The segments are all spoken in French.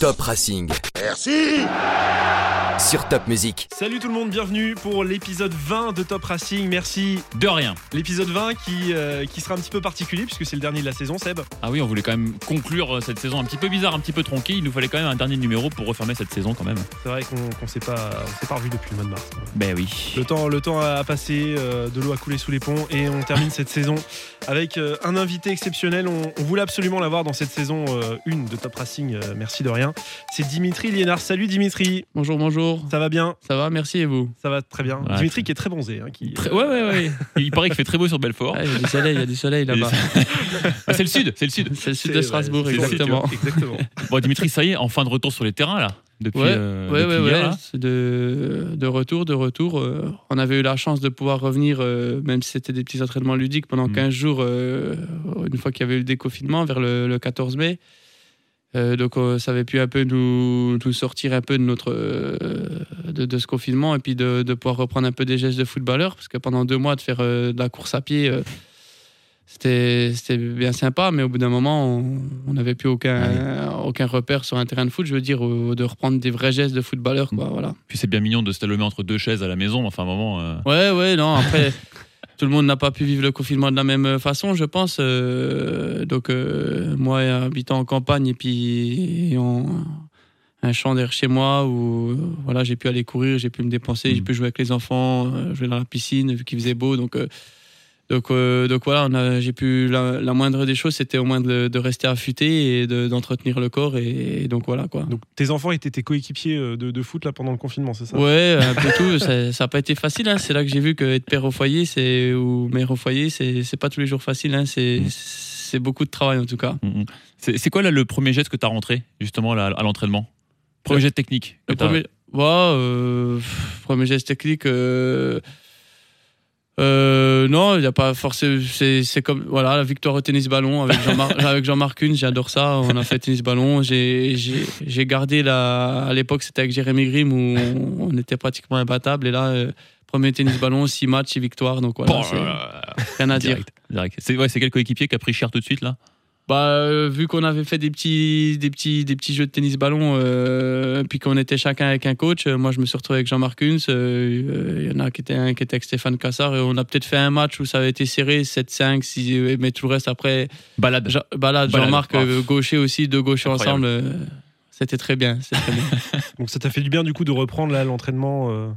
Top Racing. Merci Sur Top Music. Salut tout le monde, bienvenue pour l'épisode 20 de Top Racing. Merci. De rien. L'épisode 20 qui, euh, qui sera un petit peu particulier puisque c'est le dernier de la saison, Seb. Ah oui, on voulait quand même conclure euh, cette saison un petit peu bizarre, un petit peu tronquée. Il nous fallait quand même un dernier numéro pour refermer cette saison quand même. C'est vrai qu'on s'est pas, on s'est pas revu depuis le mois de mars. Ben oui. Le temps, le temps a passé, euh, de l'eau a coulé sous les ponts et on termine cette saison avec euh, un invité exceptionnel. On, on voulait absolument l'avoir dans cette saison 1 de Top Racing. euh, merci de rien. C'est Dimitri Liénard. Salut Dimitri. Bonjour, bonjour. Ça va bien? Ça va, merci et vous? Ça va très bien. Ouais, Dimitri qui est très bronzé. hein, qui, Très- Ouais, ouais, ouais. Il paraît qu'il fait très beau sur Belfort. Ah, Il y a du soleil, il y a du soleil là-bas. Ah, c'est le sud, c'est le sud. C'est le sud de Strasbourg, ouais, sud, exactement. Bon, Dimitri, ça y est, en fin de retour sur les terrains là. Depuis, Ouais, euh, ouais, depuis ouais, hier, de, de retour, de retour. euh, on avait eu la chance de pouvoir revenir, euh, même si c'était des petits entraînements ludiques, pendant Mm. 15 jours, euh, une fois qu'il y avait eu le déconfinement, vers le, le 14 mai. Euh, donc euh, ça avait pu un peu nous, nous sortir un peu de notre euh, de, de ce confinement et puis de, de pouvoir reprendre un peu des gestes de footballeur parce que pendant deux mois de faire de la course à pied c'était bien sympa mais au bout d'un moment on- n'avait plus aucun aucun repère sur un terrain de foot je veux dire ou de reprendre des vrais gestes de footballeur quoi voilà Puis c'est bien mignon de se talomer entre deux chaises à la maison. Enfin, à un moment. Ouais, ouais, non, après, tout le monde n'a pas pu vivre le confinement de la même façon, je pense. euh, donc, euh, moi, habitant en campagne, et puis en- un champ derrière chez moi où voilà, j'ai pu aller courir, j'ai pu me dépenser, j'ai Mhm. pu jouer avec les enfants, euh, jouer dans la piscine, vu qu'il faisait beau. Donc, donc, euh, donc voilà, j'ai pu. La, la moindre des choses, c'était au moins de, de rester affûté et de- d'entretenir le corps. Et, et donc voilà, quoi. Donc tes enfants étaient tes coéquipiers euh, de, de foot là pendant le confinement, c'est ça? Ouais, un peu tout. Ça n'a pas été facile. hein. C'est là que j'ai vu que être père au foyer, c'est ou mère au foyer, c'est pas tous les jours facile. hein. C'est Mm. c'est beaucoup de travail en tout cas. mm, mm. C'est quoi là le premier geste que tu as rentré justement là, à l'entraînement? Premier geste technique. que Le premier, ouais, euh, premier geste technique. euh, euh, non, il n'y a pas forcément. C'est comme voilà la victoire au tennis ballon avec Jean-Marc avec Jean-Marc Kuhn, j'adore ça. On a fait tennis ballon. J'ai gardé la à l'époque c'était avec Jérémy Grimm où on, on était pratiquement imbattable et là euh, premier tennis ballon, six matchs, six victoires. Donc voilà, Bon, euh, rien à dire. direct. C'est ouais, c'est quel coéquipier qui a pris cher tout de suite là? Bah, euh, vu qu'on avait fait des petits, des petits, des petits jeux de tennis ballon, euh, puis qu'on était chacun avec un coach, euh, moi je me suis retrouvé avec Jean-Marc Huns. euh, euh, Il y en a qui était un qui était avec Stéphane Cassard, et on a peut-être fait un match où ça avait été serré, 7-5, 6, mais tout le reste après. Balade. Balade, Balade, Jean-Marc, gaucher aussi, deux gauchers Incroyable. ensemble. euh, C'était très bien. c'était très bien. Donc ça t'a fait du bien du coup de reprendre là l'entraînement euh,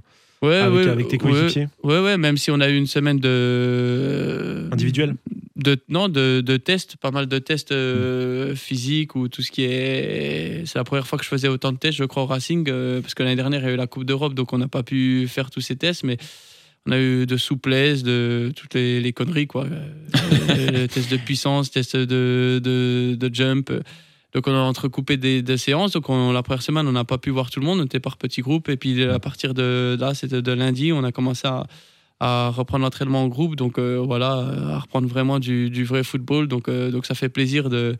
Ouais, avec, ouais, avec tes coéquipiers Ouais, ouais, même si on a eu une semaine de. individuels. De, non, de, de tests, pas mal de tests euh, physiques ou tout ce qui est. C'est la première fois que je faisais autant de tests, je crois, au Racing, euh, parce que l'année dernière, il y a eu la Coupe d'Europe, donc on n'a pas pu faire tous ces tests, mais on a eu de souplesse, de toutes les, les conneries, quoi. Euh, tests de puissance, tests de, de, de jump. Donc on a entrecoupé des, des séances. Donc on- la première semaine, on n'a pas pu voir tout le monde, on était par petits groupes. Et puis à partir de là, c'était de lundi, on a commencé à, à reprendre l'entraînement en groupe. Donc euh, voilà, à reprendre vraiment du, du vrai football. Donc, euh, donc ça fait plaisir de,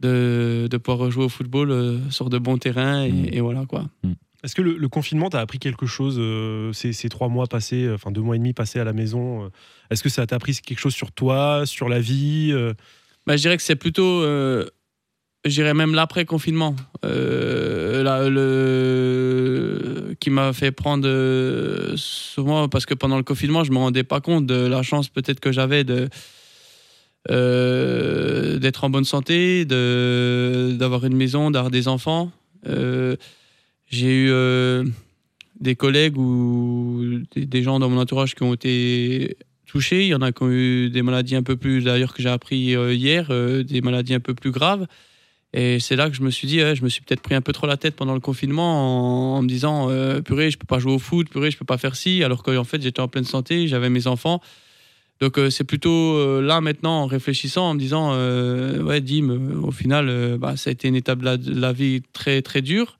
de, de pouvoir rejouer au football euh, sur de bons terrains. Et, Mm. et voilà quoi. Est-ce que le, le confinement t'a appris quelque chose euh, ces, ces trois mois passés, enfin deux mois et demi passés à la maison euh, Est-ce que ça t'a appris quelque chose sur toi, sur la vie euh, Bah, je dirais que c'est plutôt, euh, je dirais même l'après-confinement, euh, là, le, qui m'a fait prendre euh, souvent, parce que pendant le confinement, je me rendais pas compte de la chance peut-être que j'avais de euh, d'être en bonne santé, de d'avoir une maison, d'avoir des enfants. Euh, j'ai eu des collègues ou des, gens dans mon entourage qui ont été touchés. Il y en a qui ont eu des maladies un peu plus, d'ailleurs, que j'ai appris hier, des maladies un peu plus graves. Et c'est là que je me suis dit, je me suis peut-être pris un peu trop la tête pendant le confinement en, me disant, euh, purée, je peux pas jouer au foot, purée, je peux pas faire ci, alors qu'en fait, j'étais en pleine santé, j'avais mes enfants. Donc euh, c'est plutôt euh, là maintenant en réfléchissant, en me disant, ouais, Dim, au final, bah, ça a été une étape de la, vie très très dure.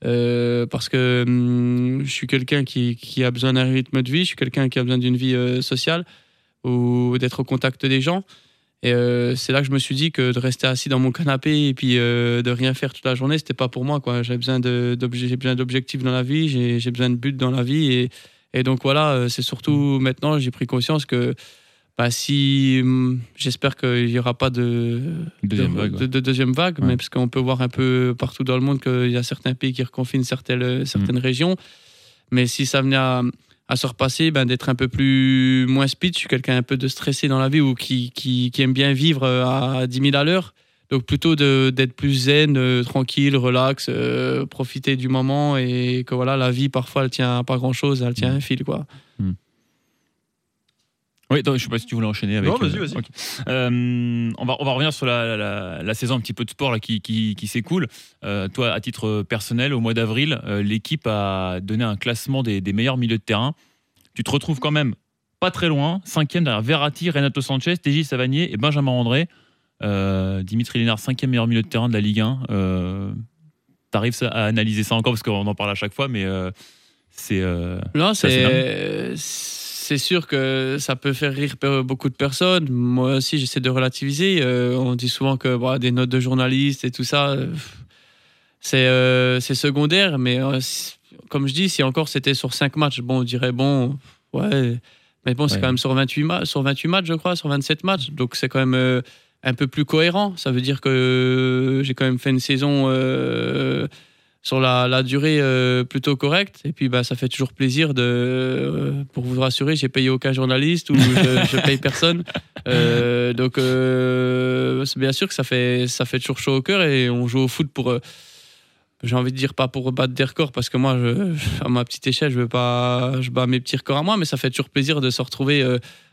Parce que hum, je suis quelqu'un qui, a besoin d'un rythme de vie, je suis quelqu'un qui a besoin d'une vie sociale ou d'être au contact des gens. Et euh, c'est là que je me suis dit que de rester assis dans mon canapé et puis euh, de rien faire toute la journée, c'était pas pour moi. quoi. J'avais besoin de- j'ai besoin d'objectifs dans la vie, j'ai j'ai besoin de buts dans la vie. Et, et donc voilà, euh, c'est surtout maintenant, j'ai pris conscience que bah, si hum, j'espère qu'il n'y aura pas de Deuxième de, vague, de- de deuxième vague, Ouais. mais parce qu'on peut voir un peu partout dans le monde qu'il y a certains pays qui reconfinent certaines, certaines Mm. régions. Mais si ça venait à, à se repasser, ben, d'être un peu plus moins speed, je suis quelqu'un un peu de stressé dans la vie ou qui, qui, aime bien vivre euh, à 10 000 à l'heure. Donc plutôt d'être plus zen, euh, tranquille, relax, euh, profiter du moment et que voilà, la vie parfois elle tient à pas grand chose, elle tient un fil quoi. Oui, attends, je sais pas si tu voulais enchaîner avec. Non, vas-y, vas-y. Euh, on, va, on va revenir sur la, la- la saison un petit peu de sport là, qui, qui, qui s'écoule. Euh, toi, à titre personnel, au mois d'avril, euh, l'équipe a donné un classement des, des meilleurs milieux de terrain. Tu te retrouves quand même pas très loin, cinquième derrière Verratti, Renato Sanchez, TJ Savanier et Benjamin André. Euh, Dimitri Lénard, cinquième meilleur milieu de terrain de la Ligue 1. Euh, T'arrives à analyser ça encore parce qu'on en parle à chaque fois, mais euh, c'est. euh, Non, c'est c'est sûr que ça peut faire rire beaucoup de personnes. Moi aussi, j'essaie de relativiser. Euh, on dit souvent que bah, des notes de journalistes et tout ça, euh, c'est euh, c'est secondaire. Mais comme je dis, si encore c'était sur 5 matchs, bon, on dirait bon, ouais. Mais bon, c'est Ouais. quand même sur 28, ma- sur 28 matchs, je crois, sur 27 matchs. Donc c'est quand même un peu plus cohérent. Ça veut dire que j'ai quand même fait une saison. Sur la, la durée euh, plutôt correcte. Et puis, bah, ça fait toujours plaisir de, euh, pour vous rassurer, j'ai payé aucun journaliste ou je, je paye personne. Euh, donc, c'est bien sûr que ça fait, ça fait toujours chaud au cœur et on joue au foot pour. j'ai envie de dire pas pour battre des records parce que moi, je- à ma petite échelle, je veux pas, je bats mes petits records à moi, mais ça fait toujours plaisir de se retrouver,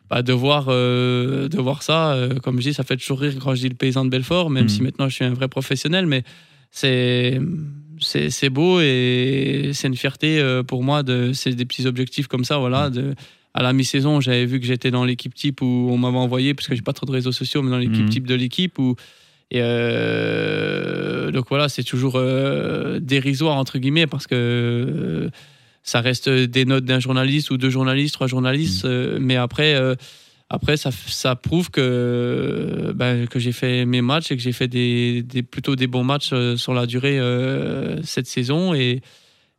bah, de voir, de voir ça. Comme je dis, ça fait toujours rire quand je dis le paysan de Belfort, même Mhm. si maintenant je suis un vrai professionnel, mais c'est c'est c'est beau et c'est une fierté euh, pour moi de c'est des petits objectifs comme ça voilà de à la mi-saison j'avais vu que j'étais dans l'équipe type où on m'avait envoyé parce que j'ai pas trop de réseaux sociaux mais dans l'équipe Mhm. type de l'équipe où et euh, donc voilà c'est toujours euh, dérisoire entre guillemets parce que euh, ça reste des notes d'un journaliste ou deux journalistes trois journalistes euh, mais après après, ça, ça prouve que, ben, que j'ai fait mes matchs et que j'ai fait des, plutôt des bons matchs euh, sur la durée euh, cette saison. Et,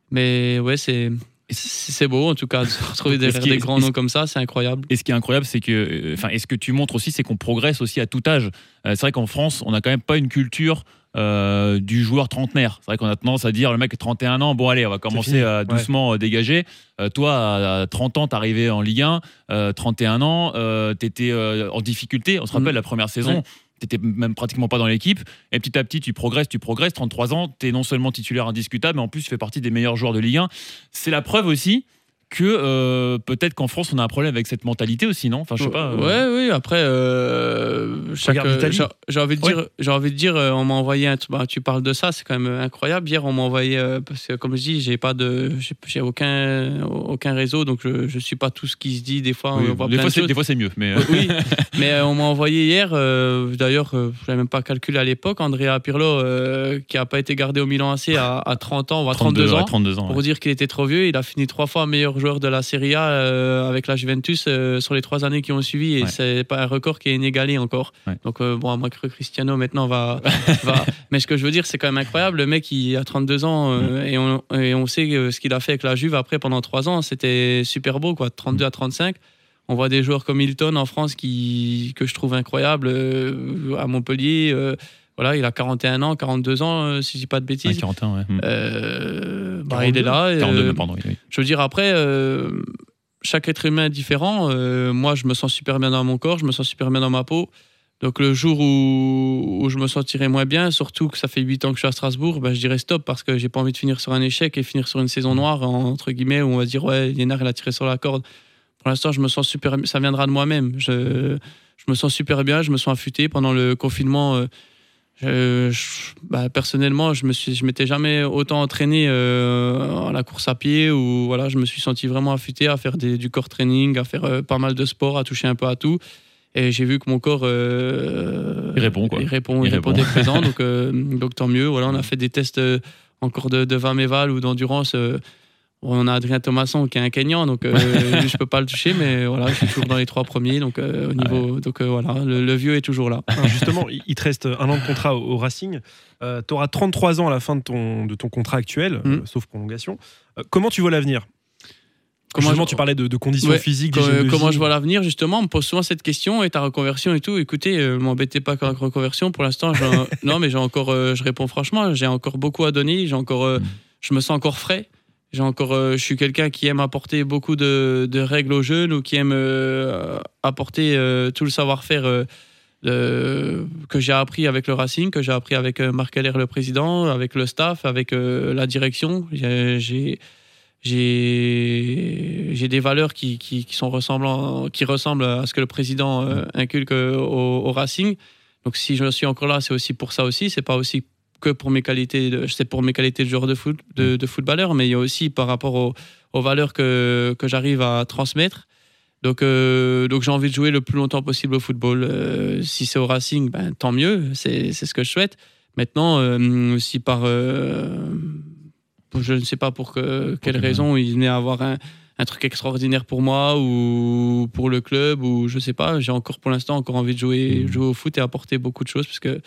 mais ouais, c'est, c'est beau en tout cas de se retrouver derrière des grands noms comme ça, c'est incroyable. Et ce qui est incroyable, c'est que, euh, enfin, et ce que tu montres aussi, c'est qu'on progresse aussi à tout âge. Euh, c'est vrai qu'en France, on n'a quand même pas une culture euh, du joueur trentenaire. C'est vrai qu'on a tendance à dire le mec 31 ans, bon allez, on va commencer à doucement euh, dégager. Euh, toi, à à 30 ans, t'arrivais en Ligue 1, euh, 31 ans, euh, t'étais euh, en difficulté. On se rappelle Mm. la première saison. Ouais. T'étais même pratiquement pas dans l'équipe. Et petit à petit, tu progresses, tu progresses. 33 ans, t'es non seulement titulaire indiscutable, mais en plus, tu fais partie des meilleurs joueurs de Ligue 1. C'est la preuve aussi que euh, peut-être qu'en France, on a un problème avec cette mentalité aussi, non? Enfin, je sais pas. euh, Ouais, oui. Après, euh, chaque, j'ai- j'ai envie de Ouais. dire, j'ai envie de dire, on m'a envoyé un. bah, tu parles de ça, c'est quand même incroyable. Hier, on m'a envoyé euh, parce que comme je dis, j'ai pas de, j'ai- j'ai aucun, aucun réseau, donc je, je suis pas tout ce qui se dit. Des fois, oui, on voit des, plein fois, de des fois, c'est mieux. Mais, euh, Oui, mais euh, on m'a envoyé hier, euh, d'ailleurs, euh, je n'avais même pas calculé à l'époque, Andrea Pirlo, euh, qui n'a pas été gardé au Milan AC à, à 30 ans ou à 32 ouais, ans. 32 ans. Pour ouais. dire qu'il était trop vieux, il a fini trois fois meilleur joueur de la Serie A euh, avec la Juventus euh, sur les trois années qui ont suivi et Ouais. c'est pas un record qui est inégalé encore. Ouais. Donc euh, bon, à moins que Cristiano maintenant va, va. Mais ce que je veux dire, c'est quand même incroyable. Le mec, il a 32 ans euh, et, on, et on sait ce qu'il a fait avec la Juve après pendant trois ans, c'était super beau, quoi. 32 à 35. On voit des joueurs comme Hilton en France qui, que je trouve incroyable à Montpellier. Euh, voilà, il a 41 ans, 42 ans, euh, si je dis pas de Ouais, bêtises. 41, ouais. Euh, bah, 42. il est là. euh, 42, pardon. oui, oui. je veux dire, après, euh, chaque être humain est différent. Euh, moi, je me sens super bien dans mon corps, je me sens super bien dans ma peau. Donc, le jour où, où je me sentirai moins bien, surtout que ça fait 8 ans que je suis à Strasbourg, ben, je dirais stop parce que j'ai pas envie de finir sur un échec et finir sur une saison noire, entre guillemets, où on va se dire, ouais, Liénard, il a tiré sur la corde. Pour l'instant, je me sens super Ça viendra de moi-même. Je, je me sens super bien, je me sens affûté pendant le confinement. euh, je- je- bah, personnellement, je me suis, je m'étais jamais autant entraîné euh, à la course à pied ou voilà, je me suis senti vraiment affûté à faire des- du core training, à faire euh, pas mal de sport, à toucher un peu à tout. Et j'ai vu que mon corps euh, Il répond, quoi. Il répond, Il il répondait répond. présent, donc, donc tant mieux. Voilà, on a fait des tests encore de, de 20 méval ou d'endurance. On a Adrien Thomasson qui est un Kenyan, donc euh, je peux pas le toucher, mais voilà, je suis toujours dans les trois premiers, donc euh, au niveau, donc euh, voilà, le, le vieux est toujours là. Alors justement, il te reste un an de contrat au, au Racing. tu auras 33 ans à la fin de ton, de ton contrat actuel, Mm. sauf prolongation. Comment tu vois l'avenir? Comment Comment tu parlais de, de conditions Ouais, physiques, comment je vois l'avenir justement on me pose souvent cette question et ta reconversion et tout écoutez euh, m'embêtez pas avec la reconversion pour l'instant non mais j'ai encore euh, je réponds franchement j'ai encore beaucoup à donner j'ai encore euh, je me sens encore frais j'ai encore euh, je suis quelqu'un qui aime apporter beaucoup de, règles aux jeunes ou qui aime euh, apporter euh, tout le savoir-faire que j'ai appris avec le Racing que j'ai appris avec Marc Heller le président avec le staff avec la direction j'ai des valeurs qui, sont qui ressemblent à ce que le président inculque au, au Racing. Donc si je suis encore là, c'est aussi pour ça aussi. C'est pas aussi que pour mes qualités, de- c'est pour mes qualités de joueur de foot, de, de footballeur, mais il y a aussi par rapport aux, aux valeurs que, que j'arrive à transmettre. Donc, euh, donc j'ai envie de jouer le plus longtemps possible au football. Euh, si c'est au Racing, ben, tant mieux, c'est c'est ce que je souhaite. Maintenant, euh, si par, je ne sais pas pour que, quelle quelle raison il venait avoir un, un truc extraordinaire pour moi ou pour le club ou je sais pas, j'ai encore pour l'instant encore envie de jouer, Mhm. jouer au foot et apporter beaucoup de choses parce que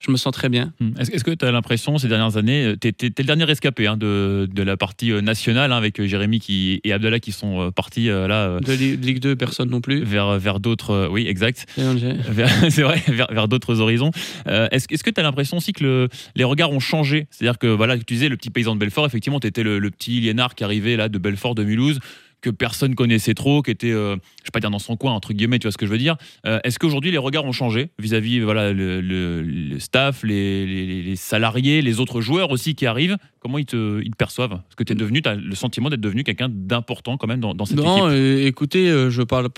je me sens très bien. Hmm. Est-ce que tu as l'impression, ces dernières années, tu es, le dernier rescapé hein, de, de la partie euh, nationale, hein, avec euh, Jérémy qui, et Abdallah qui sont euh, partis euh, là euh, De Li- Ligue 2, personne non plus. vers, vers d'autres. euh, oui, exact. C'est vrai, vers, vers d'autres horizons. Euh, Est-ce que tu as l'impression aussi que le- les regards ont changé? C'est-à-dire que, voilà, tu disais, le petit paysan de Belfort, effectivement, tu étais le, le petit Liénard qui arrivait là de Belfort, de Mulhouse, que personne connaissait trop, qui était, euh, je vais pas dire dans son coin, entre guillemets, tu vois ce que je veux dire. Euh, Est-ce qu'aujourd'hui, les regards ont changé vis-à-vis voilà, le, le- le staff, les, les- les salariés, les autres joueurs aussi qui arrivent? Comment ils te, ils te perçoivent? Parce que tu es devenu, tu as le sentiment d'être devenu quelqu'un d'important quand même dans, dans cette Non, équipe. euh, écoutez, euh, je parle.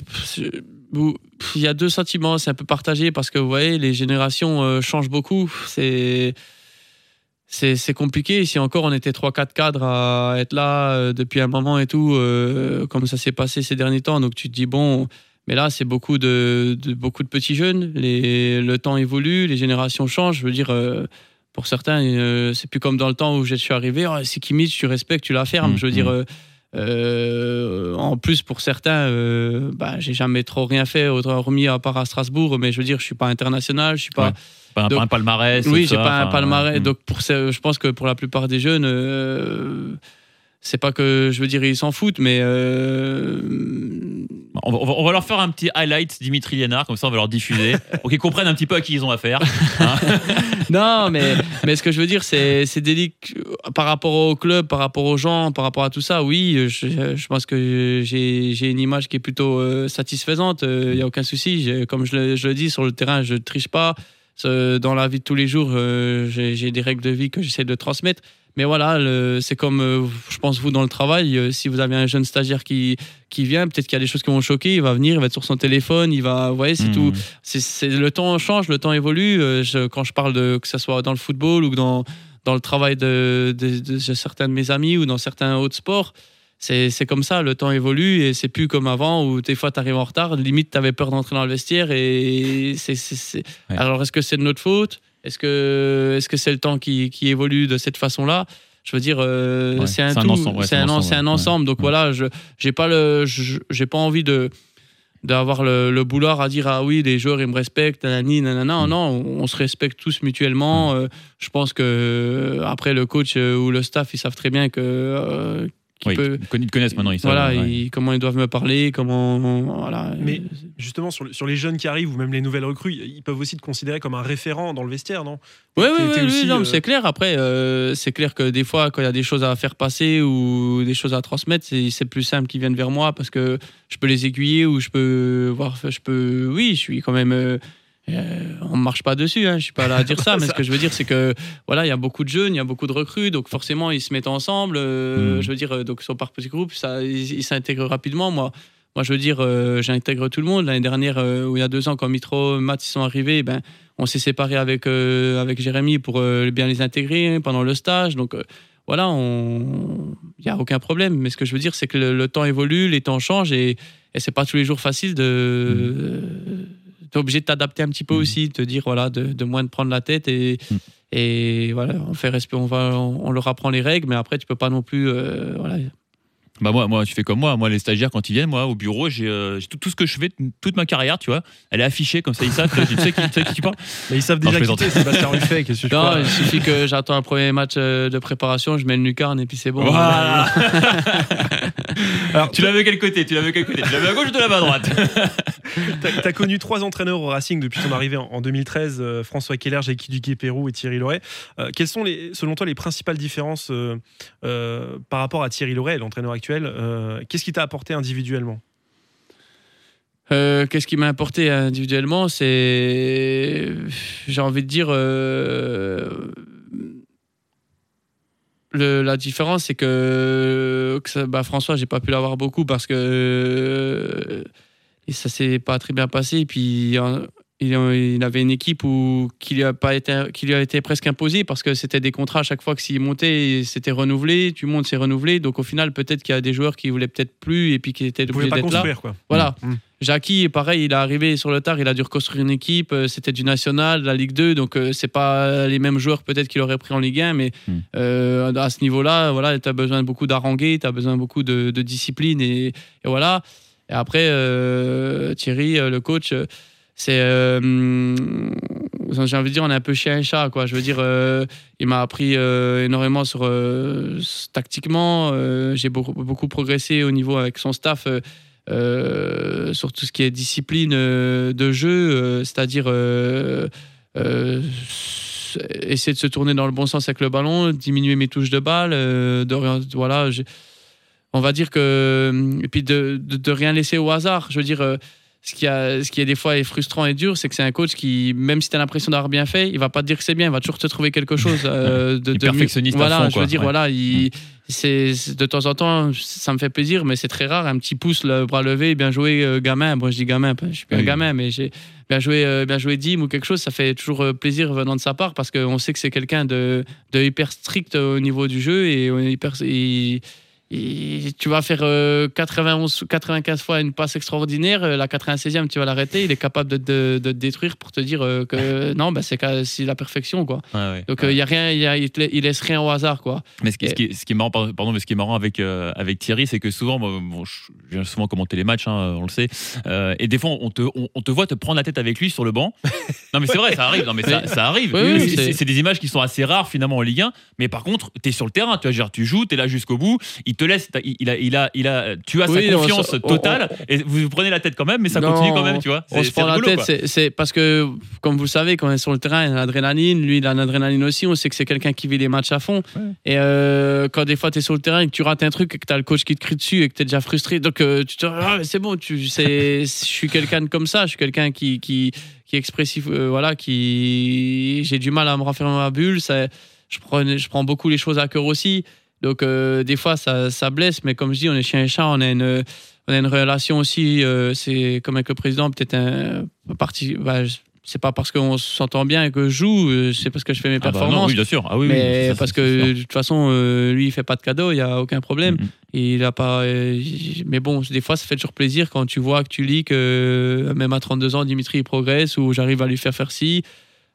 Il y a deux sentiments, c'est un peu partagé parce que vous voyez, les générations changent beaucoup. C'est. C'est compliqué. Si encore on était 3-4 cadres à être là euh, depuis un moment et tout, euh, comme ça s'est passé ces derniers temps. Donc tu te dis, bon, mais là, c'est beaucoup de, de- beaucoup de petits jeunes. Les, le temps évolue, les générations changent. Je veux dire, euh, pour certains, euh, c'est plus comme dans le temps où je suis arrivé. Oh, c'est Kimmich, tu respectes, tu la fermes. Je veux dire, mm. euh, euh, en plus, pour certains, bah, j'ai jamais trop rien fait, hormis à part à Strasbourg. Mais je veux dire, je suis pas international, je suis pas. Ouais. Pas un, donc- pas un palmarès. oui, j'ai pas un palmarès. Donc, pour ce- je pense que pour la plupart des jeunes, euh, c'est pas que je veux dire ils s'en foutent, mais euh, On va, on leur faire un petit highlight Dimitri Liénard, comme ça on va leur diffuser, pour qu'ils comprennent un petit peu à qui ils ont affaire. non, mais, mais ce que je veux dire, c'est euh, par rapport au club, par rapport aux gens, par rapport à tout ça. Oui, je, je pense que j'ai une image qui est plutôt euh, satisfaisante. Il n'y a aucun souci. Comme je le, je le dis, sur le terrain, je ne triche pas. Dans la vie de tous les jours, euh, j'ai des règles de vie que j'essaie de transmettre. Mais voilà, c'est comme, euh, je pense, vous dans le travail. euh, si vous avez un jeune stagiaire qui, qui vient, peut-être qu'il y a des choses qui vont choquer. Il va venir, il va être sur son téléphone, il va. Vous voyez, c'est Hmm. tout c'est, le temps change, le temps évolue. Je- quand je parle de que ce soit dans le football ou dans, dans le travail de, de- de certains de mes amis ou dans certains autres sports, c'est, c'est comme ça, le temps évolue et c'est plus comme avant où des fois tu arrives en retard, limite tu avais peur d'entrer dans le vestiaire et c'est, c'est- c'est- Ouais. Alors est-ce que c'est de notre faute? Est-ce que, est-ce que c'est le temps qui, qui évolue de cette façon-là? Je veux dire, euh, Ouais, c'est un c'est un tout, ensemble, c'est un, en- c'est un ensemble. Donc voilà, je j'ai pas le, j'ai pas envie de d'avoir le, le boulard à dire ah oui les joueurs ils me respectent nanani nanana. Mm. non on, on se respecte tous mutuellement. Euh, je pense que euh, après le coach ou le staff ils savent très bien que euh, qui Oui, peut ils te connaissent maintenant, ils savent. voilà ouais. ils- comment ils doivent me parler comment voilà Mais justement, sur, le- sur les jeunes qui arrivent ou même les nouvelles recrues, ils peuvent aussi te considérer comme un référent dans le vestiaire, non? Oui, oui, euh, c'est clair. Après, euh, c'est clair que des fois, quand il y a des choses à faire passer ou des choses à transmettre, c'est c'est plus simple qu'ils viennent vers moi parce que je peux les aiguiller ou je peux voir. Je peux. Oui, je suis quand même. euh, euh, on ne marche pas dessus, hein, je suis pas là à dire ça, mais ce que je veux dire, c'est que voilà, il y a beaucoup de jeunes, il y a beaucoup de recrues, donc forcément, ils se mettent ensemble. euh, Mm. Je veux dire, euh, donc ils sont par petits groupes, ça, ils ils s'intègrent rapidement. Moi, moi, je veux dire, euh, j'intègre tout le monde. L'année dernière, ou il y a deux ans, quand Mitro, Matt, ils sont arrivés, ben, on s'est séparés avec, avec Jérémy pour bien les intégrer pendant le stage. Donc voilà, on- il n'y a aucun problème. Mais ce que je veux dire, c'est que le, le temps évolue, les temps changent et, et c'est pas tous les jours facile de. T'es obligé de t'adapter un petit peu Mhm. aussi, de te dire voilà, de, de moins de prendre la tête et, Mhm. et voilà, on fait respect, on va, on, on leur apprend les règles, mais après tu peux pas non plus, euh, voilà. Bah moi, moi, tu fais comme moi. Moi, les stagiaires, quand ils viennent, moi, au bureau, j'ai euh, tout, tout ce que je fais, toute ma carrière, tu vois, elle est affichée comme ça, ils savent. tu sais qui, tu sais qui tu parles Mais ils savent Non, déjà qui Sébastien Ruffet. Qu'est-ce que tu Non, il suffit que j'attends un premier match euh, de préparation, je mets le lucarne et puis c'est bon. Voilà. Alors, Tu l'avais quel côté Tu l'avais quel côté Tu l'avais à gauche ou tu l'avais à droite? T'as as connu trois entraîneurs au Racing depuis ton arrivée en, en 2013, euh, François Keller, Jackie Duguay-Pérou et Thierry Loret. Euh, quelles sont, les, selon toi, les principales différences euh, euh, par rapport à Thierry Loret, l'entraîneur actuel? Euh, Qu'est-ce qui t'a apporté individuellement? Euh, Qu'est-ce qui m'a apporté individuellement? C'est, j'ai envie de dire, euh, la différence, c'est que, bah, François, j'ai pas pu l'avoir beaucoup parce que et ça s'est pas très bien passé. Et puis il, il avait une équipe où qui lui a pas été, qui lui a été presque imposée parce que c'était des contrats à chaque fois que s'il montait, c'était renouvelé. Tu montes, c'est renouvelé. Donc au final, peut-être qu'il y a des joueurs qui voulaient peut-être plus et puis qui étaient obligés pas d'être là. construire, quoi. Voilà. Mm. Jackie, pareil, il est arrivé sur le tard, il a dû reconstruire une équipe. euh, C'était du national, de la Ligue 2, donc euh, c'est pas les mêmes joueurs peut-être qu'il aurait pris en Ligue 1, mais Mm. euh, à ce niveau-là, voilà, tu as besoin beaucoup d'haranguer, tu as besoin beaucoup de, de discipline et, et voilà. Et après, euh, Thierry, euh, le coach, euh, c'est. euh, hum, j'ai envie de dire, on est un peu chien et chat, quoi. Je veux dire, euh, il m'a appris euh, énormément sur tactiquement. J'ai beaucoup, beaucoup progressé au niveau avec son staff. sur tout ce qui est discipline de jeu, c'est-à-dire essayer de se tourner dans le bon sens avec le ballon, diminuer mes touches de balle, de voilà, on va dire que et puis de, de, de rien laisser au hasard. Je veux dire. Euh, ce qui, a, ce qui est des fois est frustrant et dur, c'est que c'est un coach qui, même si tu as l'impression d'avoir bien fait, il va pas te dire que c'est bien, il va toujours te trouver quelque chose euh, de, de perfectionniste à Voilà, fond, je quoi. veux dire, Ouais. voilà, il, c'est c'est- de temps en temps, ça me fait plaisir, mais c'est très rare. Un petit pouce, le bras levé, bien joué, euh, gamin. Moi, je dis gamin, je suis pas un gamin, mais j'ai bien joué, euh, bien joué Dim ou quelque chose. Ça fait toujours euh, plaisir venant de sa part parce qu'on sait que c'est quelqu'un de, de hyper strict au niveau du jeu et on est hyper. et- et tu vas faire euh, 91 ou 95 fois une passe extraordinaire, euh, la 96e tu vas l'arrêter, il est capable de, de- de te détruire pour te dire euh, que non, bah, c'est la perfection quoi. Ouais. Donc euh, il y a rien, il y a- il te- il laisse rien au hasard quoi. Mais ce qui, Et- ce qui est, ce qui est marrant, pardon, mais ce qui est marrant avec, euh, avec Thierry, c'est que souvent, bon, je je viens souvent commenter les matchs, hein, on le sait, euh, et des fois, on te, on, on te voit te prendre la tête avec lui sur le banc. Non, mais c'est vrai, ça arrive. Non, mais ça, ça arrive. Oui, oui, C'est- des images qui sont assez rares finalement en Ligue 1, mais par contre, tu es sur le terrain, tu, vois, genre, tu joues, tu es là jusqu'au bout, il te laisse, il, a, il a, il a, tu as Oui, sa on confiance on- totale, et vous vous prenez la tête quand même, mais ça Non, continue quand même, tu vois. On se la tête, c'est- parce que, comme vous le savez, quand on est sur le terrain, il y a l'adrénaline. Lui, il a l'adrénaline aussi. On sait que c'est quelqu'un qui vit les matchs à fond. Ouais. Et euh, quand des fois, tu es sur le terrain et que tu rates un truc et que tu as le coach qui te crie dessus et que tu es déjà frustré, donc euh, tu te dis, ah, c'est bon, tu, je suis quelqu'un comme ça. Je suis quelqu'un qui, qui, qui est expressif. euh, voilà, qui. J'ai du mal à me renfermer dans ma bulle. Ça, je, prends, je prends beaucoup les choses à cœur aussi. Donc, euh, des fois, ça, ça blesse. Mais comme je dis, on est chien et chat. On a une on a une relation aussi, euh, c'est comme avec le président, peut-être un parti. Bah, c'est pas parce qu'on s'entend bien et que je joue, euh, c'est parce que je fais mes Ah bah non, performances. oui, bien sûr. Ah oui, oui, mais ça, parce que de toute façon, euh, lui, il fait pas de cadeau, il y a aucun problème. Il a pas. mais bon, des fois, ça fait toujours plaisir quand tu vois que tu lis que même à 32 ans, Dimitri il progresse ou j'arrive à lui faire faire ci.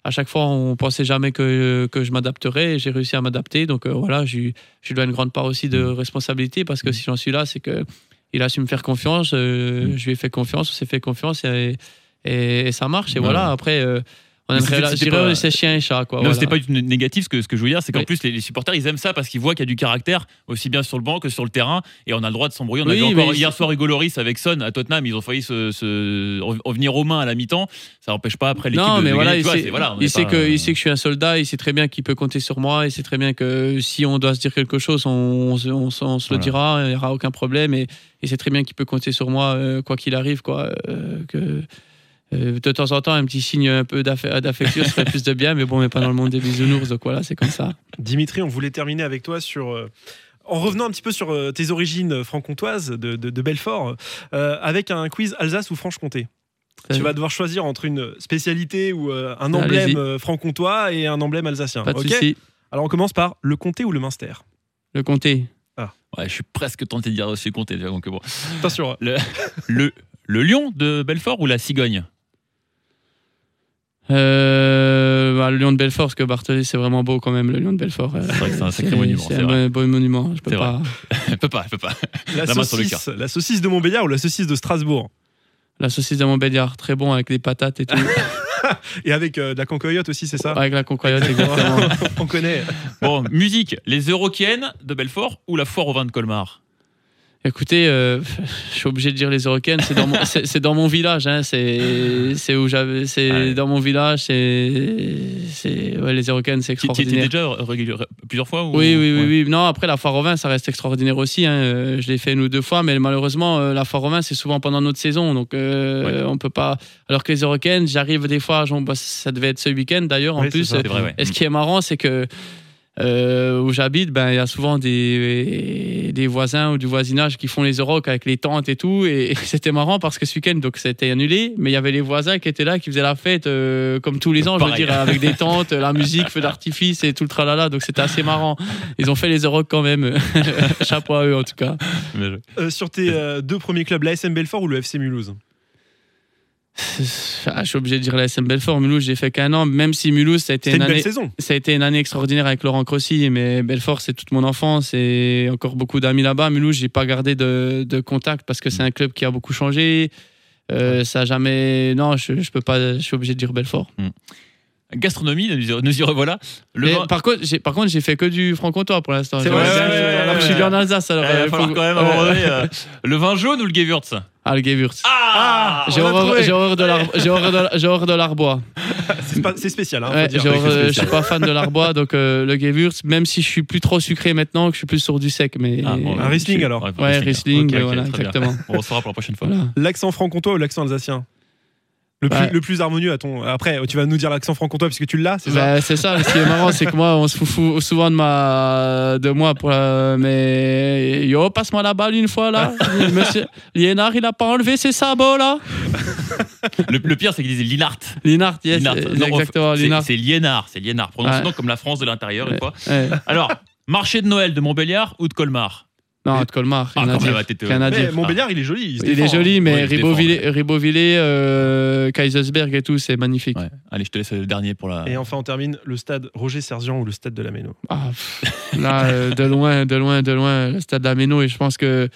À chaque fois, on pensait jamais que, que je m'adapterais j'ai réussi à m'adapter. Donc euh, voilà, je, lui- je dois une grande part aussi de responsabilité parce que si j'en suis là, c'est que il a su me faire confiance. euh, Mm. Je lui ai fait confiance, on s'est fait confiance et, et, et ça marche. Et voilà, après, euh, on aimerait c'était- là, je c'était dirais, pas- c'est chien et chat. Quoi, Non, voilà. c'était pas du tout négatif. Ce que, ce que je veux dire, c'est qu'en Oui. plus, les, les supporters, ils aiment ça parce qu'ils voient qu'il y a du caractère, aussi bien sur le banc que sur le terrain. Et on a le droit de s'embrouiller. On a Oui, vu encore hier c'est- soir Hugo Loris avec Son à Tottenham. Ils ont failli se, aux mains à la mi-temps. Ça n'empêche pas après l'équipe Non, de, mais de voilà, gagner. il, sait, c'est- voilà, on il est sait pas, que, il sait que je suis un soldat, il sait très bien qu'il peut compter sur moi, il sait très bien que si on doit se dire quelque chose, on, on se- on se- on se le dira, il n'y aura aucun problème. Et il sait très bien qu'il peut compter sur moi, euh, quoi qu'il arrive. Quoi, euh, que, euh, de temps en temps, un petit signe un peu d'aff- d'affection serait plus de bien, mais bon, on n'est pas dans le monde des bisounours, donc voilà, c'est comme ça. Dimitri, on voulait terminer avec toi sur. euh, en revenant un petit peu sur euh, tes origines franc-comtoises de, de- de Belfort, euh, avec un quiz Alsace ou Franche-Comté. Tu vas devoir choisir entre une spécialité ou euh, un emblème franc-comtois et un emblème alsacien. Pas de Ok? souci. Alors on commence par le comté ou le Munster. Le comté. Ouais, je suis presque tenté de dire aussi compté. déjà, Donc bon. Attention. hein. Le, le lion de Belfort ou la cigogne? Euh, bah, le lion de Belfort, parce que Bartholé, c'est vraiment beau quand même, le lion de Belfort. Euh, C'est vrai que c'est un sacré c'est- monument. C'est un vrai. beau monument. Je peux pas. Elle peut pas, elle peut pas. La, La main sur le saucisse, la saucisse de Montbéliard ou la saucisse de Strasbourg? La saucisse de Montbéliard, très bon avec les patates et tout. Et avec euh, de la concoyote aussi, c'est ça? Avec la concoyote, exactement. On connaît. Bon, musique, les Eurokiennes de Belfort ou la foire au vin de Colmar? Écoutez, euh, je suis obligé de dire les Eurocaines, c'est dans, mon- dans village, hein, c'est où j'avais, c'est Ouais. dans mon village, c'est ouais, les Eurocaines, c'est Tu tu extraordinaire. déjà régulier- plusieurs fois ou- Oui, oui, oui, Ouais. oui. Non, après la foire au vin, ça reste extraordinaire aussi. hein. Euh, Je l'ai fait une ou deux fois, mais malheureusement, euh, la foire au vin, c'est souvent pendant notre saison, donc euh, on peut pas. Alors que les Eurocaines, j'arrive des fois, genre, bah, ça devait être ce week-end d'ailleurs. En plus, ça. euh, vrai, et ce qui est marrant, c'est que euh, où j'habite, ben il y a souvent des, des voisins ou du voisinage qui font les Eurocs avec les tentes et tout. Et, c'était marrant parce que ce week-end, donc c'était annulé, mais il y avait les voisins qui étaient là, qui faisaient la fête euh, comme tous les ans, je veux dire, avec des tentes, la musique, feu d'artifice et tout le tralala. Donc c'était assez marrant. Ils ont fait les Eurocs quand même. Chapeau à eux en tout cas. Bien joué. Euh, sur tes euh, deux premiers clubs, l'ASM Belfort ou le FC Mulhouse? Ah, je suis obligé de dire la SM Belfort. Mulhouse, j'ai fait qu'un an, même si Mulhouse, ça a été une une belle année. saison. ça a été une année extraordinaire avec Laurent Crossi, mais Belfort, c'est toute mon enfance et encore beaucoup d'amis là-bas. Mulhouse, j'ai pas gardé de, de contact parce que c'est un club qui a beaucoup changé. Euh, ça a jamais. Non, je, je peux pas. Je suis obligé de dire Belfort. Gastronomie, nous y- nous y revoilà. Le Mais vin- par contre, j'ai par contre, j'ai fait que du franc-comtois pour l'instant. C'est vrai, ouais, ouais, alors que je suis bien en Alsace. Alors, Eh, il va euh, falloir faut- quand même à un ouais. moment donné, euh, le vin jaune ou le Gewürz? Ah. Ah, J'ai horreur, trouvé. j'ai horreur de j'ai horreur l'arbois. C'est spécial, hein, Ouais, je spécial. suis pas fan de l'arbois, donc euh, le Gewürz, même si je suis plus trop sucré maintenant, que je suis plus sur du sec, mais Ah, bon, Un Riesling alors. Ouais, Riesling, voilà, bien. exactement. On se fera pour la prochaine fois. Voilà. L'accent franc-comtois ou l'accent alsacien? Le plus, Ouais. le plus harmonieux à ton. Après, tu vas nous dire l'accent franc-comtois puisque tu l'as, c'est ça Bah, c'est ça. Ce qui est marrant, c'est que moi, on se fout, souvent de ma, de moi pour la- mais yo, passe-moi la balle une fois là. Monsieur Liénard, il a pas enlevé ses sabots là. Le, le pire, c'est qu'ils disaient Linart. Yes, Linart. c'est Non, exactement c'est- Linard. C'est Liénard. C'est Liénard. Prononce Ouais. donc comme la France de l'intérieur, une Ouais. fois. Ouais. Alors, marché de Noël de Montbéliard ou de Colmar? Non, de Colmar, Ah, rien à dire. ah, Rien dire. Montbéliard, il est joli. Il, se Il est joli, hein. mais Ouais, Ribeauvillé, Ribeauvillé, euh, Kaisersberg et tout, c'est magnifique. Ouais. Allez, je te laisse le dernier pour la. Et enfin, on termine le stade Roger Sergent ou le stade de la Méno? Ah, là, euh, de loin, de loin, de loin, le stade de la Méno. Et je pense que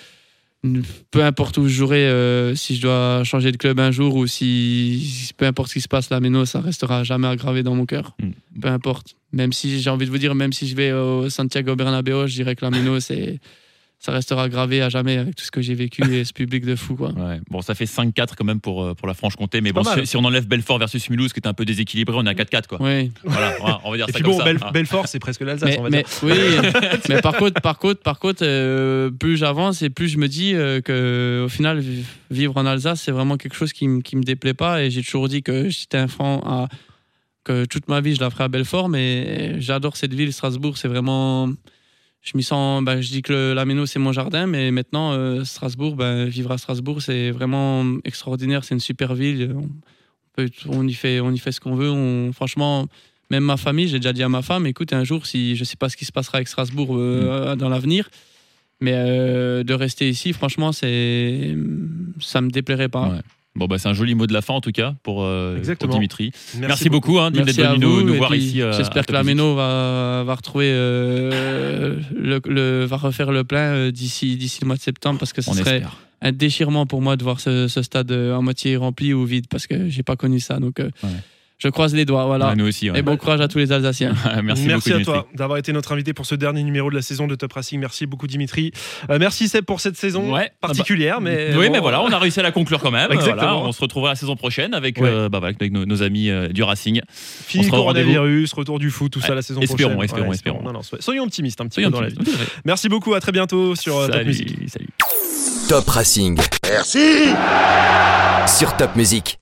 peu importe où je jouerai, euh, si je dois changer de club un jour ou si peu importe ce qui se passe, la Méno, ça restera jamais aggravé dans mon cœur. Mm. Peu importe. Même si j'ai envie de vous dire, même si je vais au Santiago Bernabéu, je dirais que la Méno, c'est. Ça restera gravé à jamais avec tout ce que j'ai vécu et ce public de fou. Quoi. Ouais. Bon, ça fait 5-4 quand même pour, euh, pour la Franche-Comté. Mais bon, si, si on enlève Belfort versus Mulhouse, qui est un peu déséquilibré, on est à 4-4. Quoi. Oui. Voilà, voilà, on va dire Et ça puis comme bon, ça. Bel- Ah. Belfort, c'est presque l'Alsace, mais, on va mais- dire. oui, mais par contre, par contre, par contre, euh, plus j'avance et plus je me dis euh, que au final, vi- vivre en Alsace, c'est vraiment quelque chose qui, me- qui me déplaît pas. Et j'ai toujours dit que j'étais un franc à que toute ma vie je la ferai à Belfort, mais j'adore cette ville, Strasbourg. C'est vraiment, je m'y sens. ben, je dis que le- la Méno c'est mon jardin, mais maintenant euh, Strasbourg, ben, vivre à Strasbourg, c'est vraiment extraordinaire. C'est une super ville. On, peut- on y fait, on y fait ce qu'on veut. On, franchement. Même ma famille, j'ai déjà dit à ma femme, écoute, un jour, si je sais pas ce qui se passera avec Strasbourg euh, dans l'avenir, mais euh, de rester ici, franchement, c'est ça me déplairait pas. Ouais. Bon, bah, c'est un joli mot de la fin en tout cas pour, euh, pour. Dimitri. Merci, beaucoup, hein, d'être Merci à venu nous, voir ici. euh, J'espère que la. Méno va, va retrouver euh, le, le- va refaire le plein d'ici d'ici le mois de septembre parce que ce On serait espère. un déchirement pour moi de voir ce, ce stade à moitié rempli ou vide parce que j'ai pas connu ça. Donc euh, Ouais. Je croise les doigts. Voilà. Ouais, nous aussi. ouais. Et bon courage à tous les Alsaciens. Merci, beaucoup, à Dimitri. toi d'avoir été notre invité pour ce dernier numéro de la saison de Top Racing. Merci beaucoup Dimitri. Euh, merci Seb pour cette saison Ouais. particulière, mais oui, bon, mais voilà, on a réussi à la conclure quand même. Exactement. Voilà, on se retrouvera la saison prochaine avec, Ouais. euh, bah, avec nos, nos amis euh, du Racing. Fini le coronavirus, retour du foot, tout ça la saison Espérons, prochaine. espérons, espérons. Non, non, soyons- optimistes un petit Soyons peu dans la vie. Merci beaucoup, à très bientôt sur euh, Top Music. salut. Top Racing Merci sur Top Music.